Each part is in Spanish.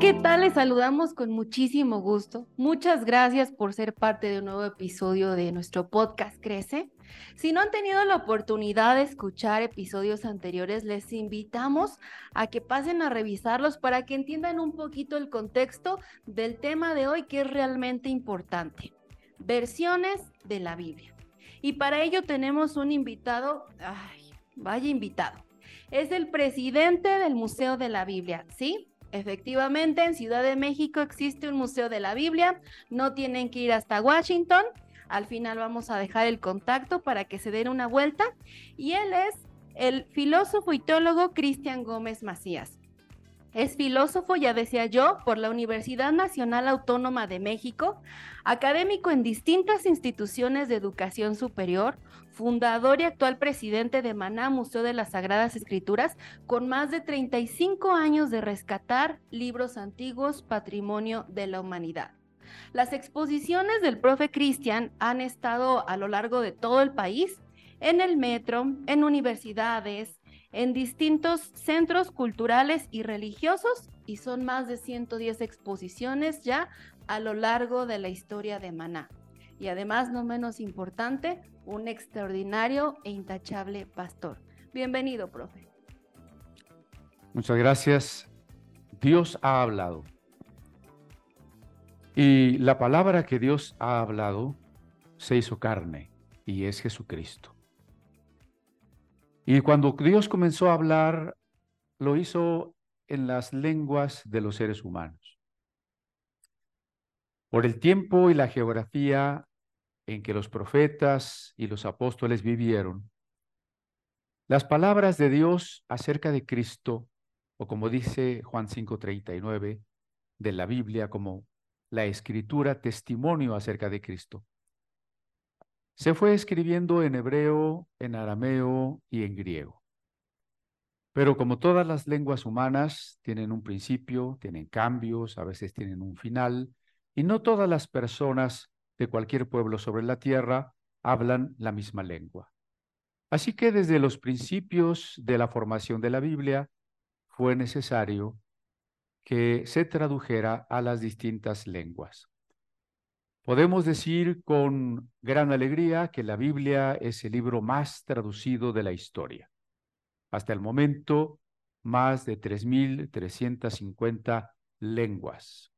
¿qué tal? Les saludamos con muchísimo gusto. Muchas gracias por ser parte de un nuevo episodio de nuestro podcast Crece. Si no han tenido la oportunidad de escuchar episodios anteriores, les invitamos a que pasen a revisarlos para que entiendan un poquito el contexto del tema de hoy que es realmente importante. Versiones de la Biblia. Y para ello tenemos un invitado, ay, vaya invitado. Es el presidente del Museo de la Biblia, ¿sí? Efectivamente, en Ciudad de México existe un Museo de la Biblia, no tienen que ir hasta Washington. Al final vamos a dejar el contacto para que se den una vuelta. Y él es el filósofo y teólogo Cristian Gómez Macías. Es filósofo, ya decía yo, por la Universidad Nacional Autónoma de México, académico en distintas instituciones de educación superior, fundador y actual presidente de Maná Museo de las Sagradas Escrituras, con más de 35 años de rescatar libros antiguos, patrimonio de la humanidad. Las exposiciones del profe Cristian han estado a lo largo de todo el país, en el metro, en universidades, en distintos centros culturales y religiosos y son más de 110 exposiciones ya a lo largo de la historia de Maná. Y además, no menos importante, un extraordinario e intachable pastor. Bienvenido, profe. Muchas gracias. Dios ha hablado. Y la palabra que Dios ha hablado se hizo carne y es Jesucristo. Y cuando Dios comenzó a hablar, lo hizo en las lenguas de los seres humanos. Por el tiempo y la geografía en que los profetas y los apóstoles vivieron, las palabras de Dios acerca de Cristo, o como dice Juan 5:39 de la Biblia, como la escritura testimonio acerca de Cristo, se fue escribiendo en hebreo, en arameo y en griego. Pero como todas las lenguas humanas, tienen un principio, tienen cambios, a veces tienen un final, y no todas las personas de cualquier pueblo sobre la tierra hablan la misma lengua. Así que desde los principios de la formación de la Biblia fue necesario que se tradujera a las distintas lenguas. Podemos decir con gran alegría que la Biblia es el libro más traducido de la historia. Hasta el momento, más de 3.350 lenguas.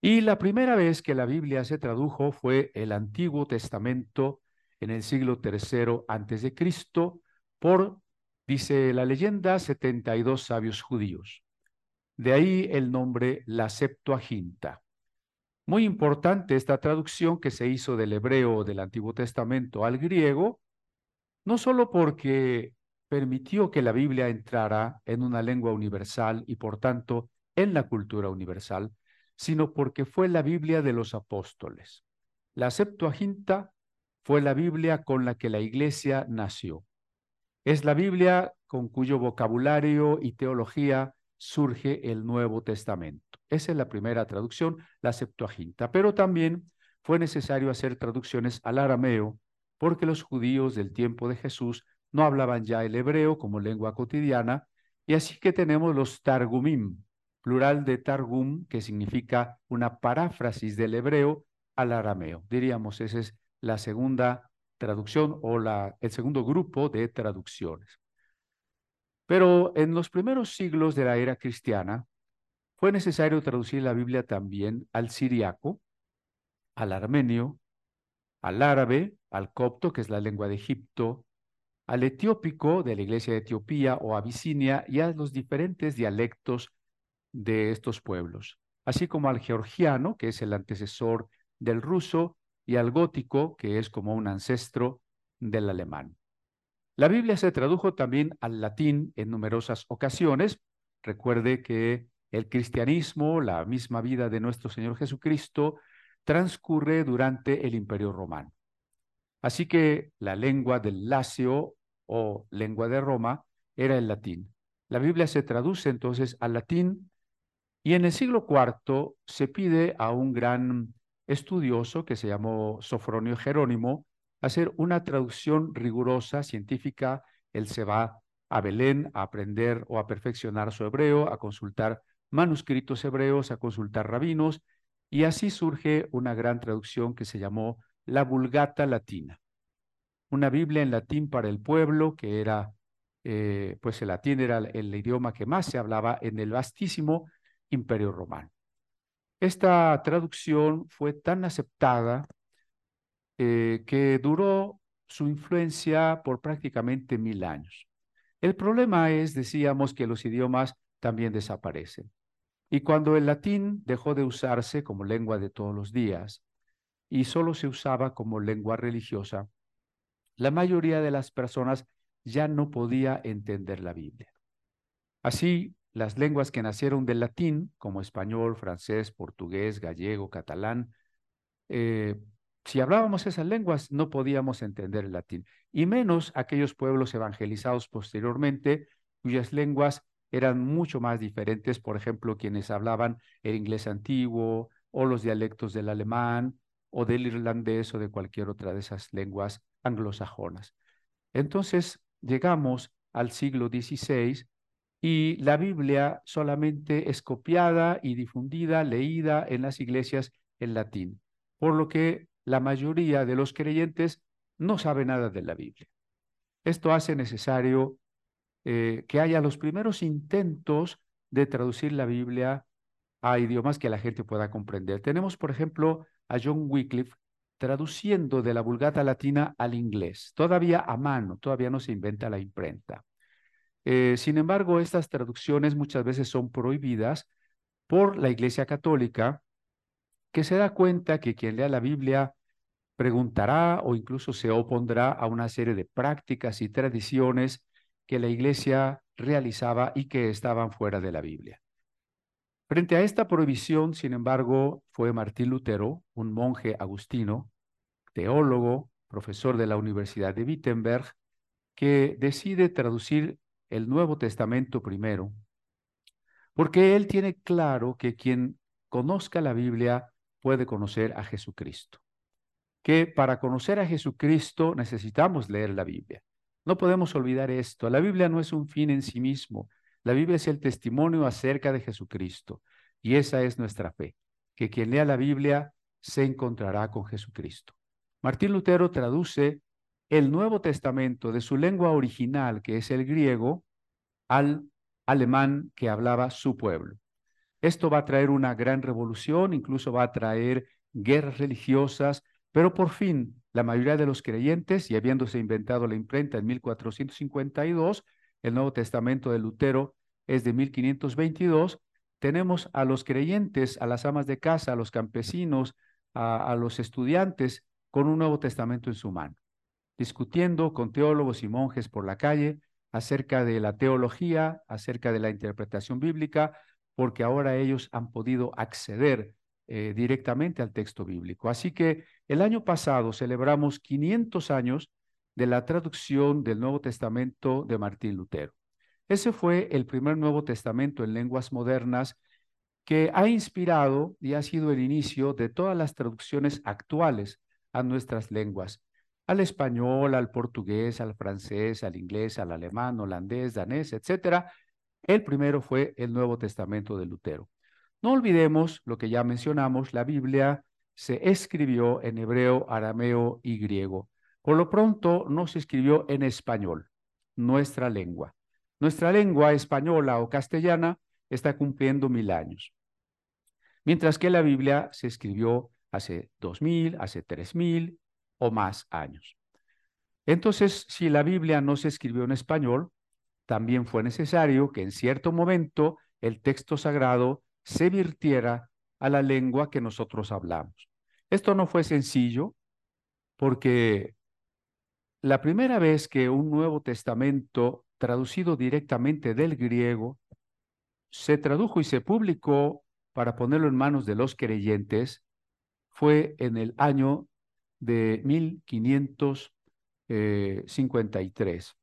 Y la primera vez que la Biblia se tradujo fue el Antiguo Testamento en el siglo III antes de Cristo por, dice la leyenda, 72 sabios judíos. De ahí el nombre la Septuaginta. Muy importante esta traducción que se hizo del hebreo del Antiguo Testamento al griego, no solo porque permitió que la Biblia entrara en una lengua universal y por tanto en la cultura universal, sino porque fue la Biblia de los apóstoles. La Septuaginta fue la Biblia con la que la iglesia nació. Es la Biblia con cuyo vocabulario y teología surge el Nuevo Testamento. Esa es la primera traducción, la Septuaginta. Pero también fue necesario hacer traducciones al arameo porque los judíos del tiempo de Jesús no hablaban ya el hebreo como lengua cotidiana, y así que tenemos los Targumim, plural de Targum, que significa una paráfrasis del hebreo al arameo. Diríamos, esa es la segunda traducción o el segundo grupo de traducciones. Pero en los primeros siglos de la era cristiana, fue necesario traducir la Biblia también al siriaco, al armenio, al árabe, al copto, que es la lengua de Egipto, al etiópico de la iglesia de Etiopía o Abisinia y a los diferentes dialectos de estos pueblos, así como al georgiano, que es el antecesor del ruso, y al gótico, que es como un ancestro del alemán. La Biblia se tradujo también al latín en numerosas ocasiones. Recuerde que el cristianismo, la misma vida de nuestro Señor Jesucristo, transcurre durante el Imperio Romano. Así que la lengua del Lacio o lengua de Roma era el latín. La Biblia se traduce entonces al latín y en el siglo IV se pide a un gran estudioso que se llamó Sofronio Jerónimo hacer una traducción rigurosa, científica. Él se va a Belén a aprender o a perfeccionar su hebreo, a consultar manuscritos hebreos, a consultar rabinos, y así surge una gran traducción que se llamó la Vulgata Latina, una Biblia en latín para el pueblo, que era, eh, pues el latín era el idioma que más se hablaba en el vastísimo Imperio Romano. Esta traducción fue tan aceptada eh, que duró su influencia por prácticamente mil años. El problema es, decíamos, que los idiomas también desaparecen. Y cuando el latín dejó de usarse como lengua de todos los días y solo se usaba como lengua religiosa, la mayoría de las personas ya no podía entender la Biblia. Así, las lenguas que nacieron del latín, como español, francés, portugués, gallego, catalán, eh, si hablábamos esas lenguas no podíamos entender el latín, y menos aquellos pueblos evangelizados posteriormente, cuyas lenguas eran mucho más diferentes, por ejemplo, quienes hablaban el inglés antiguo o los dialectos del alemán o del irlandés o de cualquier otra de esas lenguas anglosajonas. Entonces llegamos al siglo XVI y la Biblia solamente es copiada y difundida, leída en las iglesias en latín, por lo que la mayoría de los creyentes no sabe nada de la Biblia. Esto hace necesario eh, que haya los primeros intentos de traducir la Biblia a idiomas que la gente pueda comprender. Tenemos, por ejemplo, a John Wycliffe traduciendo de la Vulgata Latina al inglés, todavía a mano, todavía no se inventa la imprenta. Eh, sin embargo, estas traducciones muchas veces son prohibidas por la Iglesia Católica, que se da cuenta que quien lea la Biblia preguntará o incluso se opondrá a una serie de prácticas y tradiciones que la Iglesia realizaba y que estaban fuera de la Biblia. Frente a esta prohibición, sin embargo, fue Martín Lutero, un monje agustino, teólogo, profesor de la Universidad de Wittenberg, que decide traducir el Nuevo Testamento primero, porque él tiene claro que quien conozca la Biblia puede conocer a Jesucristo. Que para conocer a Jesucristo necesitamos leer la Biblia. No podemos olvidar esto. La Biblia no es un fin en sí mismo. La Biblia es el testimonio acerca de Jesucristo. Y esa es nuestra fe, que quien lea la Biblia se encontrará con Jesucristo. Martín Lutero traduce el Nuevo Testamento de su lengua original, que es el griego, al alemán que hablaba su pueblo. Esto va a traer una gran revolución, incluso va a traer guerras religiosas, pero por fin la mayoría de los creyentes, y habiéndose inventado la imprenta en 1452, el Nuevo Testamento de Lutero es de 1522, tenemos a los creyentes, a las amas de casa, a los campesinos, a, a los estudiantes, con un Nuevo Testamento en su mano, discutiendo con teólogos y monjes por la calle acerca de la teología, acerca de la interpretación bíblica, porque ahora ellos han podido acceder eh, directamente al texto bíblico. Así que el año pasado celebramos 500 años de la traducción del Nuevo Testamento de Martín Lutero. Ese fue el primer Nuevo Testamento en lenguas modernas que ha inspirado y ha sido el inicio de todas las traducciones actuales a nuestras lenguas, al español, al portugués, al francés, al inglés, al alemán, holandés, danés, etcétera, el primero fue el Nuevo Testamento de Lutero. No olvidemos lo que ya mencionamos, la Biblia se escribió en hebreo, arameo y griego. Por lo pronto no se escribió en español, nuestra lengua. Nuestra lengua española o castellana está cumpliendo mil años. Mientras que la Biblia se escribió hace dos mil, hace tres mil o más años. Entonces, si la Biblia no se escribió en español, también fue necesario que en cierto momento el texto sagrado se virtiera a la lengua que nosotros hablamos. Esto no fue sencillo porque la primera vez que un Nuevo Testamento traducido directamente del griego se tradujo y se publicó para ponerlo en manos de los creyentes fue en el año de 1553.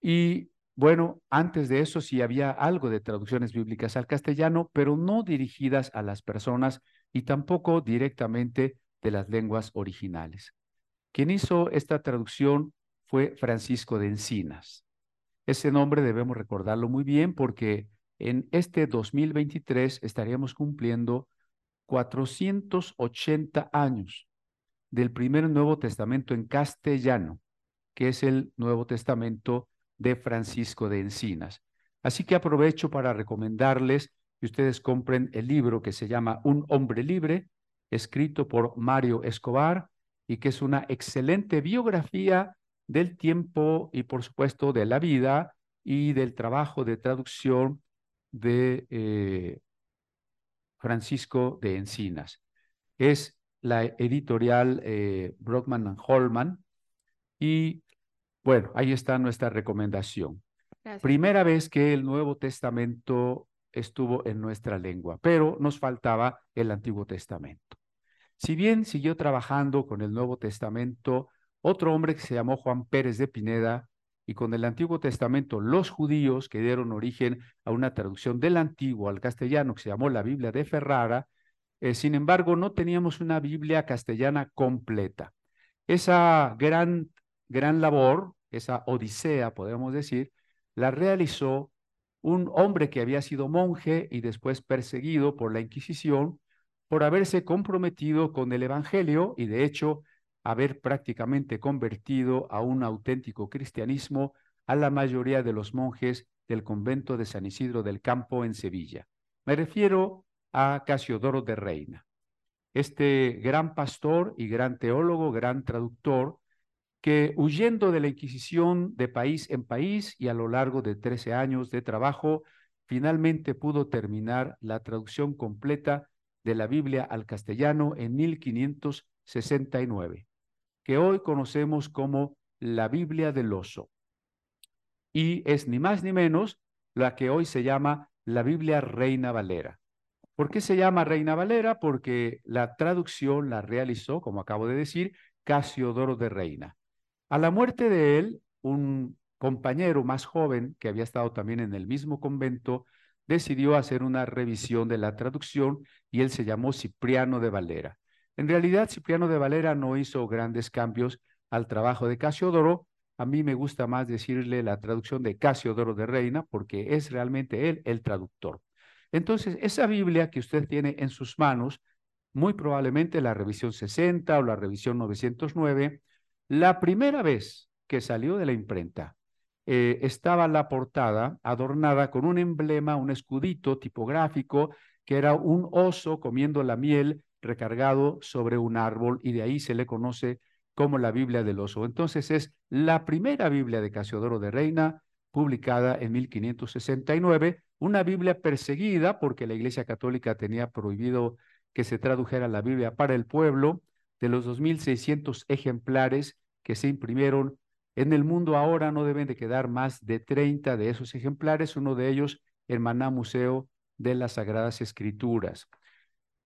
Y bueno, antes de eso sí había algo de traducciones bíblicas al castellano, pero no dirigidas a las personas y tampoco directamente de las lenguas originales. Quien hizo esta traducción fue Francisco de Encinas. Ese nombre debemos recordarlo muy bien porque en este 2023 estaríamos cumpliendo 480 años del primer Nuevo Testamento en castellano, que es el Nuevo Testamento de Francisco de Encinas. Así que aprovecho para recomendarles que ustedes compren el libro que se llama Un hombre libre, escrito por Mario Escobar, y que es una excelente biografía del tiempo y por supuesto de la vida y del trabajo de traducción de eh, Francisco de Encinas. Es la editorial eh, Brockman Holman y bueno, ahí está nuestra recomendación. Primera vez que el Nuevo Testamento estuvo en nuestra lengua, pero nos faltaba el Antiguo Testamento. Si bien siguió trabajando con el Nuevo Testamento, otro hombre que se llamó Juan Pérez de Pineda, y con el Antiguo Testamento, los judíos que dieron origen a una traducción del Antiguo al castellano que se llamó la Biblia de Ferrara, eh, sin embargo, no teníamos una Biblia castellana completa. Esa gran, gran labor, esa odisea, podemos decir, la realizó un hombre que había sido monje y después perseguido por la Inquisición por haberse comprometido con el Evangelio y de hecho haber prácticamente convertido a un auténtico cristianismo a la mayoría de los monjes del convento de San Isidro del Campo en Sevilla. Me refiero a Casiodoro de Reina, este gran pastor y gran teólogo, gran traductor, que huyendo de la Inquisición de país en país y a lo largo de 13 años de trabajo, finalmente pudo terminar la traducción completa de la Biblia al castellano en 1569 que hoy conocemos como la Biblia del oso. Y es ni más ni menos la que hoy se llama la Biblia Reina Valera. ¿Por qué se llama Reina Valera? Porque la traducción la realizó, como acabo de decir, Casiodoro de Reina. A la muerte de él, un compañero más joven que había estado también en el mismo convento decidió hacer una revisión de la traducción y él se llamó Cipriano de Valera. En realidad, Cipriano de Valera no hizo grandes cambios al trabajo de Casiodoro. A mí me gusta más decirle la traducción de Casiodoro de Reina porque es realmente él el traductor. Entonces, esa Biblia que usted tiene en sus manos, muy probablemente la revisión 60 o la revisión 909, la primera vez que salió de la imprenta, eh, estaba la portada adornada con un emblema, un escudito tipográfico, que era un oso comiendo la miel recargado sobre un árbol y de ahí se le conoce como la Biblia del oso. Entonces es la primera Biblia de Casiodoro de Reina, publicada en 1569, una Biblia perseguida porque la Iglesia Católica tenía prohibido que se tradujera la Biblia para el pueblo, de los 2.600 ejemplares que se imprimieron en el mundo ahora no deben de quedar más de 30 de esos ejemplares, uno de ellos el Maná Museo de las Sagradas Escrituras.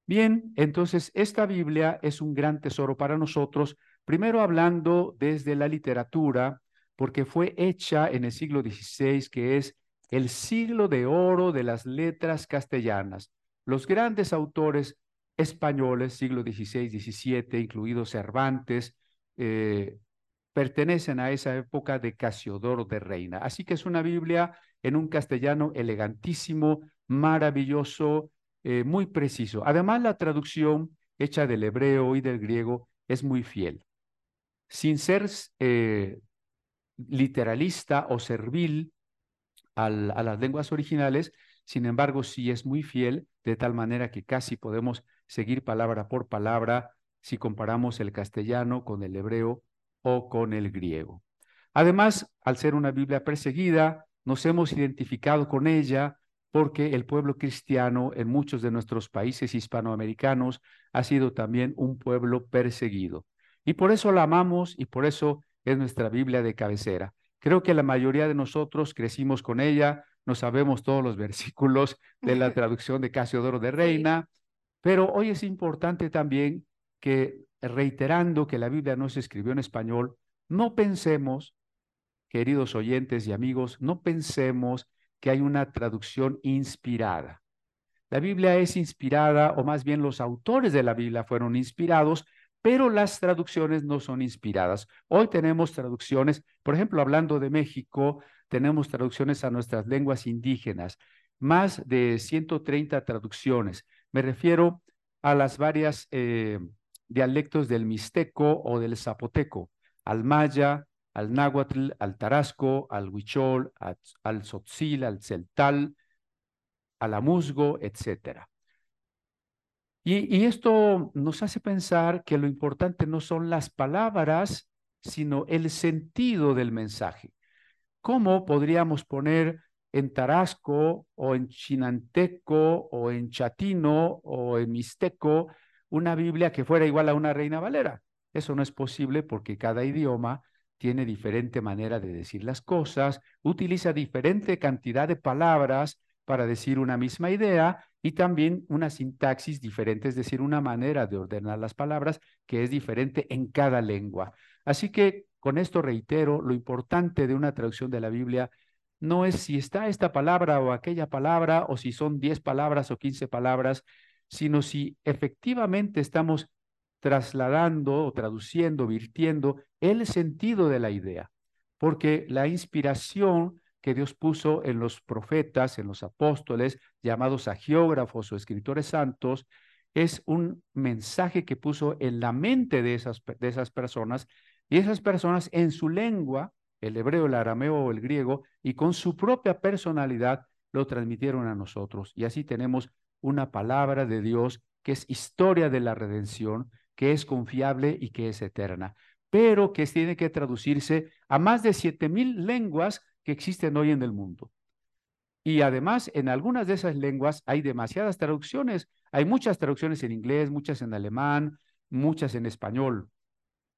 Bien, entonces esta Biblia es un gran tesoro para nosotros, primero hablando desde la literatura, porque fue hecha en el siglo XVI, que es el siglo de oro de las letras castellanas. Los grandes autores españoles, siglo XVI, XVII, incluidos Cervantes, eh, pertenecen a esa época de Casiodoro de Reina. Así que es una Biblia en un castellano elegantísimo, maravilloso, eh, muy preciso. Además, la traducción hecha del hebreo y del griego es muy fiel. Sin ser eh, literalista o servil a las lenguas originales, sin embargo, sí es muy fiel, de tal manera que casi podemos seguir palabra por palabra si comparamos el castellano con el hebreo o con el griego. Además, al ser una Biblia perseguida, nos hemos identificado con ella porque el pueblo cristiano en muchos de nuestros países hispanoamericanos ha sido también un pueblo perseguido. Y por eso la amamos y por eso es nuestra Biblia de cabecera. Creo que la mayoría de nosotros crecimos con ella, no sabemos todos los versículos de la traducción de Casiodoro de Reina, pero hoy es importante también que, reiterando que la Biblia no se escribió en español, no pensemos, queridos oyentes y amigos, no pensemos que hay una traducción inspirada. La Biblia es inspirada, o más bien los autores de la Biblia fueron inspirados, pero las traducciones no son inspiradas. Hoy tenemos traducciones, por ejemplo, hablando de México, tenemos traducciones a nuestras lenguas indígenas. más de 130 traducciones. Me refiero a las varias eh, dialectos del mixteco o del zapoteco, al maya, al náhuatl, al tarasco, al huichol, al, sotzil, al celtal, al amusgo, etc. Y esto nos hace pensar que lo importante no son las palabras, sino el sentido del mensaje. ¿Cómo podríamos poner en tarasco o en chinanteco o en chatino o en mixteco una Biblia que fuera igual a una Reina Valera? Eso no es posible porque cada idioma tiene diferente manera de decir las cosas, utiliza diferente cantidad de palabras para decir una misma idea y también una sintaxis diferente, es decir, una manera de ordenar las palabras que es diferente en cada lengua. Así que con esto reitero, lo importante de una traducción de la Biblia no es si está esta palabra o aquella palabra o si son 10 palabras o 15 palabras, sino si efectivamente estamos trasladando o traduciendo, virtiendo el sentido de la idea, porque la inspiración que Dios puso en los profetas, en los apóstoles, llamados agiógrafos o escritores santos, es un mensaje que puso en la mente de esas, de esas personas y esas personas en su lengua, el hebreo, el arameo o el griego, y con su propia personalidad lo transmitieron a nosotros. Y así tenemos una palabra de Dios que es historia de la redención, que es confiable y que es eterna, pero que tiene que traducirse a más de siete mil lenguas que existen hoy en el mundo. Y además, en algunas de esas lenguas hay demasiadas traducciones. Hay muchas traducciones en inglés, muchas en alemán, muchas en español.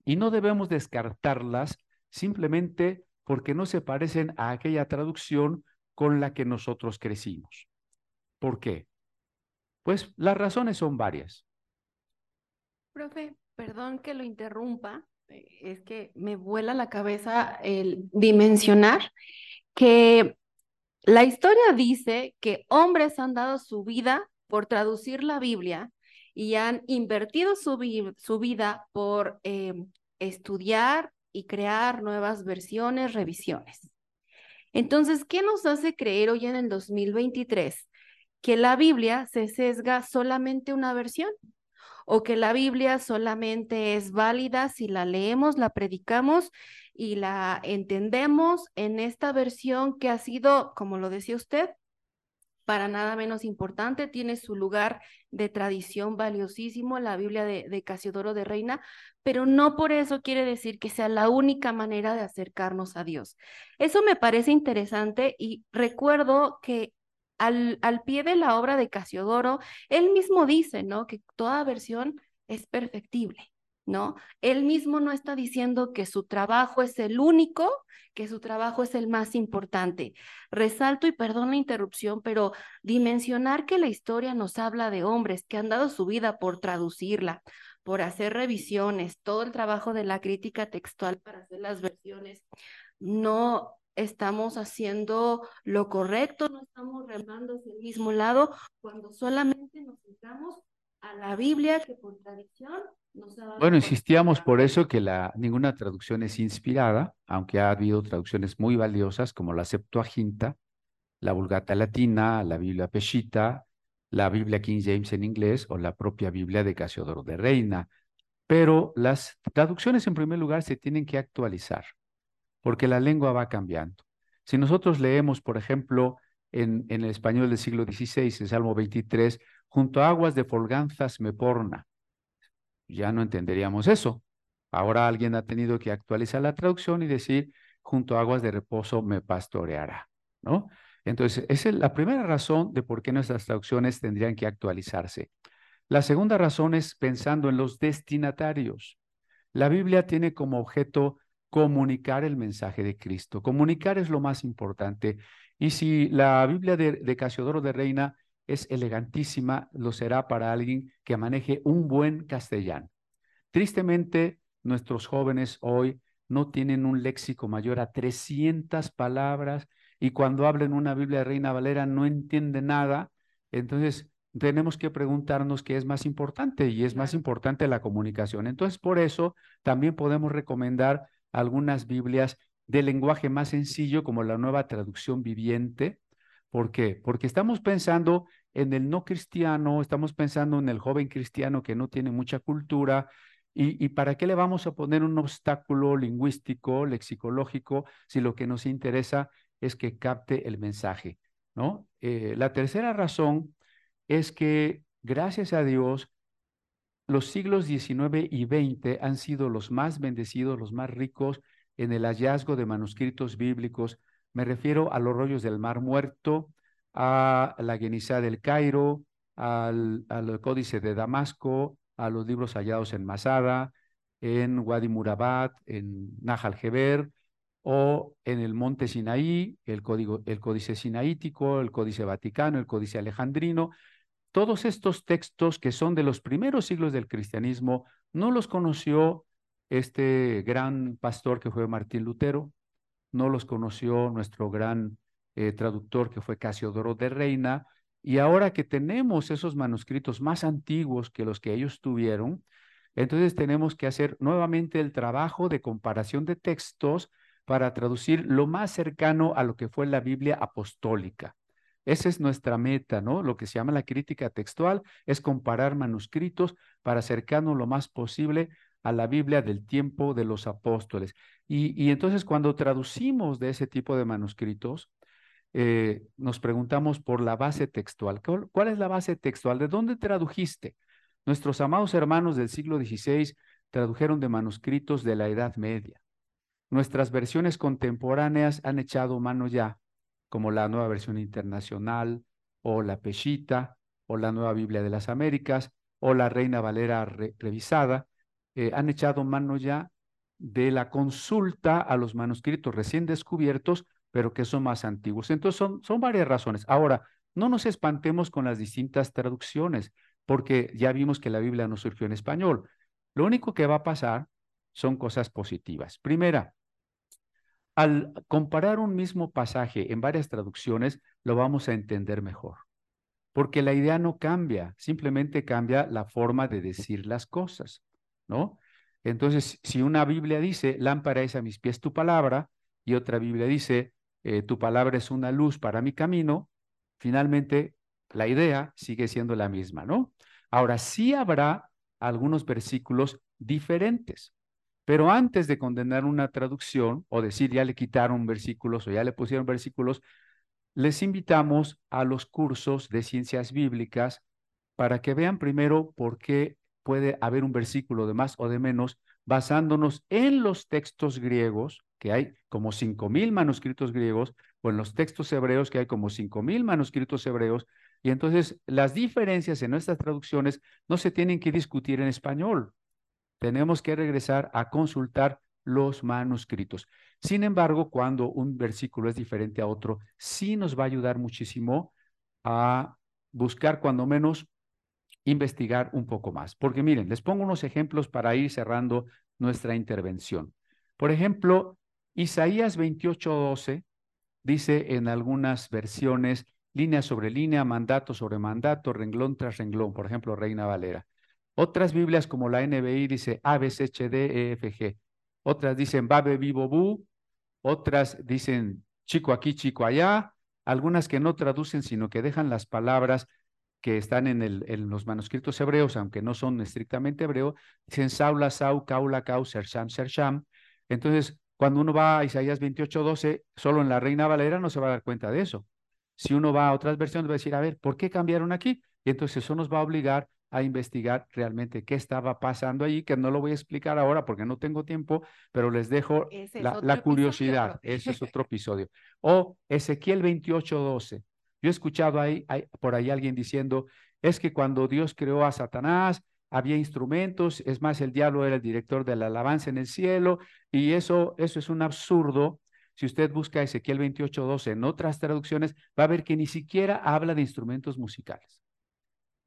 Y no debemos descartarlas simplemente porque no se parecen a aquella traducción con la que nosotros crecimos. ¿Por qué? Pues las razones son varias. Profe, perdón que lo interrumpa, eh, es que me vuela la cabeza el dimensionar que la historia dice que hombres han dado su vida por traducir la Biblia y han invertido su, su vida por em, estudiar y crear nuevas versiones, revisiones. Entonces, ¿qué nos hace creer hoy en el 2023 que la Biblia se sesga solamente una versión? o que la Biblia solamente es válida si la leemos, la predicamos y la entendemos en esta versión que ha sido, como lo decía usted, para nada menos importante, tiene su lugar de tradición valiosísimo, la Biblia de, Casiodoro de Reina, pero no por eso quiere decir que sea la única manera de acercarnos a Dios. Eso me parece interesante y recuerdo que al, pie de la obra de Casiodoro, él mismo dice, ¿no? Que toda versión es perfectible, ¿no? Él mismo no está diciendo que su trabajo es el único, que su trabajo es el más importante. Resalto y perdón la interrupción, pero dimensionar que la historia nos habla de hombres que han dado su vida por traducirla, por hacer revisiones, todo el trabajo de la crítica textual para hacer las versiones, no estamos haciendo lo correcto, no estamos remando hacia el mismo lado, cuando solamente nos centramos a la Biblia que por tradición nos ha Bueno, insistíamos por eso que la, ninguna traducción es inspirada, aunque ha habido traducciones muy valiosas como la Septuaginta, la Vulgata Latina, la Biblia Peshitta, la Biblia King James en inglés o la propia Biblia de Casiodoro de Reina. Pero las traducciones en primer lugar se tienen que actualizar porque la lengua va cambiando. Si nosotros leemos, por ejemplo, en, el español del siglo XVI, en Salmo 23, junto a aguas de folganzas me porna, ya no entenderíamos eso. Ahora alguien ha tenido que actualizar la traducción y decir, junto a aguas de reposo me pastoreará, ¿no? Entonces, esa es la primera razón de por qué nuestras traducciones tendrían que actualizarse. La segunda razón es pensando en los destinatarios. La Biblia tiene como objeto comunicar el mensaje de Cristo. Comunicar es lo más importante. Y si la Biblia de, Casiodoro de Reina es elegantísima, lo será para alguien que maneje un buen castellano. Tristemente, nuestros jóvenes hoy no tienen un léxico mayor a 300 palabras y cuando hablan una Biblia de Reina Valera no entienden nada. Entonces, tenemos que preguntarnos qué es más importante y es más importante la comunicación. Entonces, por eso también podemos recomendar algunas Biblias de lenguaje más sencillo, como la nueva traducción viviente, ¿Por qué? Porque estamos pensando en el no cristiano, estamos pensando en el joven cristiano que no tiene mucha cultura, ¿Y, para qué le vamos a poner un obstáculo lingüístico, lexicológico, si lo que nos interesa es que capte el mensaje? ¿no? Eh, la tercera razón es que, gracias a Dios, los siglos XIX y XX han sido los más bendecidos, los más ricos en el hallazgo de manuscritos bíblicos. Me refiero a los rollos del Mar Muerto, a la Genizá del Cairo, al, al Códice de Damasco, a los libros hallados en Masada, en Wadi Murabat, en Nahal Heber, o en el Monte Sinaí, el, código, el Códice Sinaítico, el Códice Vaticano, el Códice Alejandrino. Todos estos textos que son de los primeros siglos del cristianismo, no los conoció este gran pastor que fue Martín Lutero, no los conoció nuestro gran eh, traductor que fue Casiodoro de Reina, y ahora que tenemos esos manuscritos más antiguos que los que ellos tuvieron, entonces tenemos que hacer nuevamente el trabajo de comparación de textos para traducir lo más cercano a lo que fue la Biblia apostólica. Esa es nuestra meta, ¿no? Lo que se llama la crítica textual es comparar manuscritos para acercarnos lo más posible a la Biblia del tiempo de los apóstoles. Y, entonces cuando traducimos de ese tipo de manuscritos, eh, nos preguntamos por la base textual. ¿Cuál, es la base textual? ¿De dónde tradujiste? Nuestros amados hermanos del siglo XVI tradujeron de manuscritos de la Edad Media. Nuestras versiones contemporáneas han echado mano ya, como la nueva versión internacional, o la Peshita, o la nueva Biblia de las Américas, o la Reina Valera revisada, eh, han echado mano ya de la consulta a los manuscritos recién descubiertos pero que son más antiguos. Entonces, son, son varias razones. Ahora, no nos espantemos con las distintas traducciones, porque ya vimos que la Biblia no surgió en español. Lo único que va a pasar son cosas positivas. Primera, al comparar un mismo pasaje en varias traducciones, lo vamos a entender mejor, porque la idea no cambia, simplemente cambia la forma de decir las cosas, Entonces, si una Biblia dice, lámpara es a mis pies tu palabra, y otra Biblia dice, eh, tu palabra es una luz para mi camino, finalmente la idea sigue siendo la misma, ¿no? Ahora, sí habrá algunos versículos diferentes, pero antes de condenar una traducción o decir ya le quitaron versículos o ya le pusieron versículos, les invitamos a los cursos de ciencias bíblicas para que vean primero por qué puede haber un versículo de más o de menos basándonos en los textos griegos que hay como cinco mil manuscritos griegos, o en los textos hebreos, que hay como cinco mil manuscritos hebreos, y entonces las diferencias en nuestras traducciones no se tienen que discutir en español. Tenemos que regresar a consultar los manuscritos. Sin embargo, cuando un versículo es diferente a otro, sí nos va a ayudar muchísimo a buscar cuando menos investigar un poco más. Porque miren, les pongo unos ejemplos para ir cerrando nuestra intervención. Por ejemplo, Isaías 28:12 dice en algunas versiones línea sobre línea, mandato sobre mandato, renglón tras renglón, por ejemplo, Reina Valera. Otras Biblias como la NBI dice A, B, E. Otras dicen Babe, Vivo, Bu. Otras dicen chico aquí, chico allá. Algunas que no traducen, sino que dejan las palabras que están en, el, en los manuscritos hebreos, aunque no son estrictamente hebreos, dicen Saula, Sau, Kaula, Kau, Sersham, Sersham. Entonces, cuando uno va a Isaías 28, 12, solo en la Reina Valera no se va a dar cuenta de eso. Si uno va a otras versiones, va a decir, a ver, ¿por qué cambiaron aquí? Y entonces eso nos va a obligar a investigar realmente qué estaba pasando allí, que no lo voy a explicar ahora porque no tengo tiempo, pero les dejo la, curiosidad. Ese es otro episodio. O Ezequiel 28, 12. Yo he escuchado ahí, por ahí alguien diciendo, es que cuando Dios creó a Satanás, había instrumentos, es más, el diablo era el director de la alabanza en el cielo, y eso, eso es un absurdo. Si usted busca Ezequiel 28.12 en otras traducciones, va a ver que ni siquiera habla de instrumentos musicales.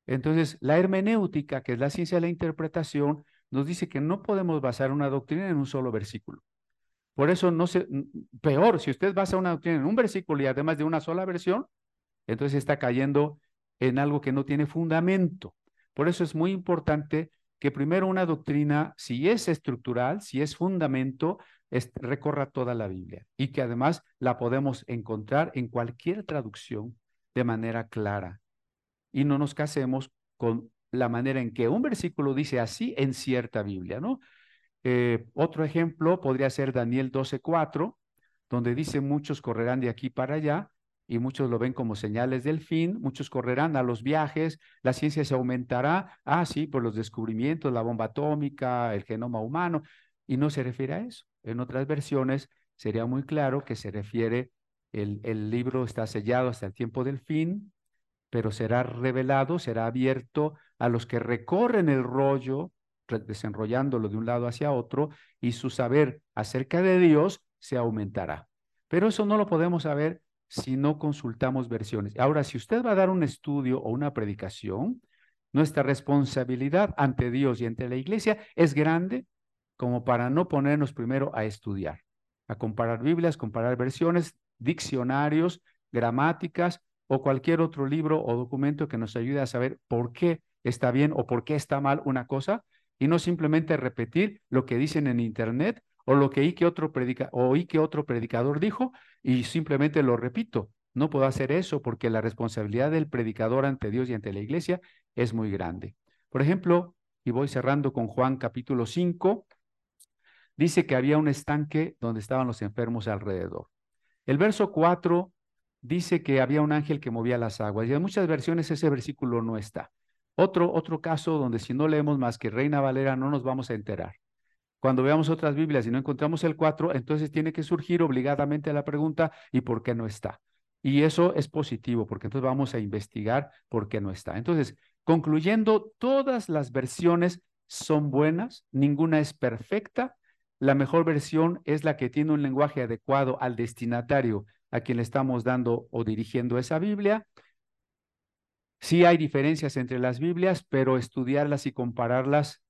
Entonces, la hermenéutica, que es la ciencia de la interpretación, nos dice que no podemos basar una doctrina en un solo versículo. Por eso no se, peor, si usted basa una doctrina en un versículo y además de una sola versión, entonces está cayendo en algo que no tiene fundamento. Por eso es muy importante que primero una doctrina, si es estructural, si es fundamento, recorra toda la Biblia y que además la podemos encontrar en cualquier traducción de manera clara. Y no nos casemos con la manera en que un versículo dice así en cierta Biblia, ¿no? Eh, otro ejemplo podría ser Daniel 12:4, donde dice muchos correrán de aquí para allá y muchos lo ven como señales del fin, muchos correrán a los viajes, la ciencia se aumentará, ah, sí, por los descubrimientos, la bomba atómica, el genoma humano, y no se refiere a eso. En otras versiones sería muy claro que se refiere, el, el libro está sellado hasta el tiempo del fin, pero será revelado, será abierto a los que recorren el rollo, desenrollándolo de un lado hacia otro, y su saber acerca de Dios se aumentará. Pero eso no lo podemos saber si no consultamos versiones. Ahora, si usted va a dar un estudio o una predicación, nuestra responsabilidad ante Dios y ante la iglesia es grande como para no ponernos primero a estudiar, a comparar Biblias, comparar versiones, diccionarios, gramáticas o cualquier otro libro o documento que nos ayude a saber por qué está bien o por qué está mal una cosa y no simplemente repetir lo que dicen en Internet o lo que oí que otro, que otro predicador dijo y simplemente lo repito. No puedo hacer eso porque la responsabilidad del predicador ante Dios y ante la iglesia es muy grande. Por ejemplo, y voy cerrando con Juan capítulo 5, dice que había un estanque donde estaban los enfermos alrededor. El verso 4 dice que había un ángel que movía las aguas y en muchas versiones ese versículo no está. Otro, otro caso donde si no leemos más que Reina Valera no nos vamos a enterar. Cuando veamos otras Biblias y no encontramos el 4, entonces tiene que surgir obligadamente la pregunta, ¿y por qué no está? Y eso es positivo, porque entonces vamos a investigar por qué no está. Entonces, concluyendo, todas las versiones son buenas, ninguna es perfecta. La mejor versión es la que tiene un lenguaje adecuado al destinatario a quien le estamos dando o dirigiendo esa Biblia. Sí hay diferencias entre las Biblias, pero estudiarlas y compararlas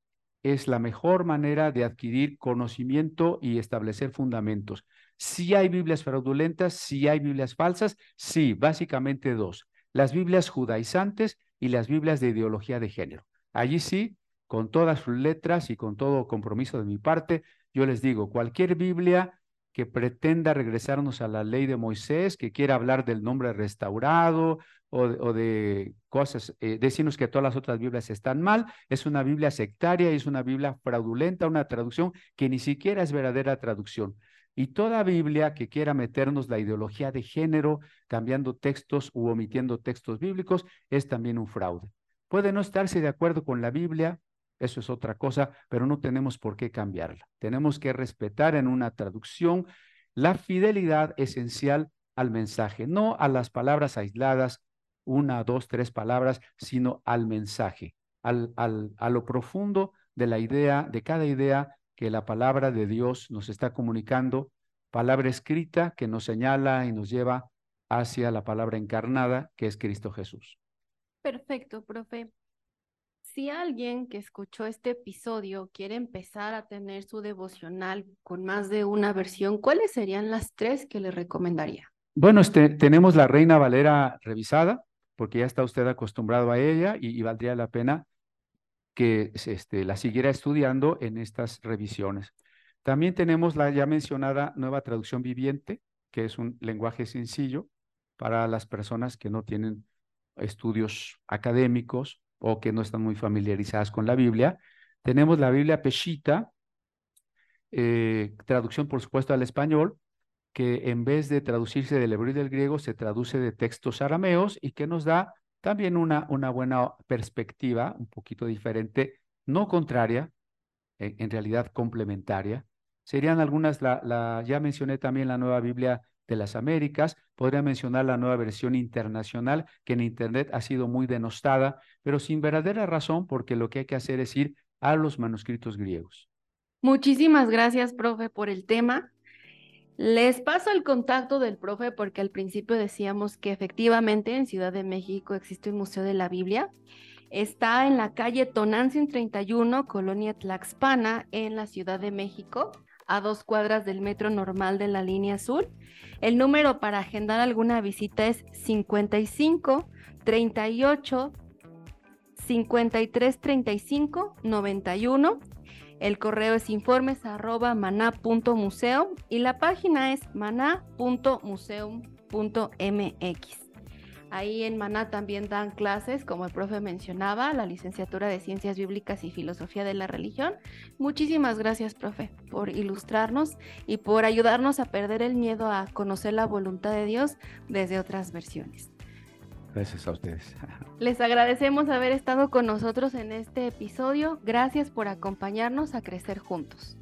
es la mejor manera de adquirir conocimiento y establecer fundamentos. Si hay Biblias fraudulentas, si hay Biblias falsas, sí, básicamente dos. Las Biblias judaizantes y las Biblias de ideología de género. Allí sí, con todas sus letras y con todo compromiso de mi parte, yo les digo, cualquier Biblia que pretenda regresarnos a la ley de Moisés, que quiera hablar del nombre restaurado o, de cosas, eh, decirnos que todas las otras Biblias están mal, es una Biblia sectaria, es una Biblia fraudulenta, una traducción que ni siquiera es verdadera traducción. Y toda Biblia que quiera meternos la ideología de género, cambiando textos u omitiendo textos bíblicos, es también un fraude. Puede no estarse de acuerdo con la Biblia, eso es otra cosa, pero no tenemos por qué cambiarla. Tenemos que respetar en una traducción la fidelidad esencial al mensaje, no a las palabras aisladas, una, dos, tres palabras, sino al mensaje, al, al, a lo profundo de la idea, de cada idea que la palabra de Dios nos está comunicando, palabra escrita que nos señala y nos lleva hacia la palabra encarnada, que es Cristo Jesús. Perfecto, profe. Si alguien que escuchó este episodio quiere empezar a tener su devocional con más de una versión, ¿cuáles serían las tres que le recomendaría? Bueno, este, tenemos la Reina Valera revisada, porque ya está usted acostumbrado a ella y, valdría la pena que este, la siguiera estudiando en estas revisiones. También tenemos la ya mencionada nueva traducción viviente, que es un lenguaje sencillo para las personas que no tienen estudios académicos o que no están muy familiarizadas con la Biblia. Tenemos la Biblia Peshita, eh, traducción por supuesto al español, que en vez de traducirse del hebreo y del griego, se traduce de textos arameos y que nos da también una, una buena perspectiva, un poquito diferente, no contraria, en, realidad complementaria. Serían algunas, la, la, ya mencioné también la nueva Biblia de las Américas. Podría mencionar la nueva versión internacional, que en Internet ha sido muy denostada, pero sin verdadera razón, porque lo que hay que hacer es ir a los manuscritos griegos. Muchísimas gracias, profe, por el tema. Les paso el contacto del profe porque al principio decíamos que efectivamente en Ciudad de México existe un Museo de la Biblia. Está en la calle Tonantzin 31, Colonia Tlaxpana, en la Ciudad de México a dos cuadras del metro normal de la línea azul. El número para agendar alguna visita es 55 38 53 35 91 El correo es informes y la página es maná.museum.mx. Ahí en Maná también dan clases, como el profe mencionaba, la licenciatura de Ciencias Bíblicas y Filosofía de la Religión. Muchísimas gracias, profe, por ilustrarnos y por ayudarnos a perder el miedo a conocer la voluntad de Dios desde otras versiones. Gracias a ustedes. Les agradecemos haber estado con nosotros en este episodio. Gracias por acompañarnos a crecer juntos.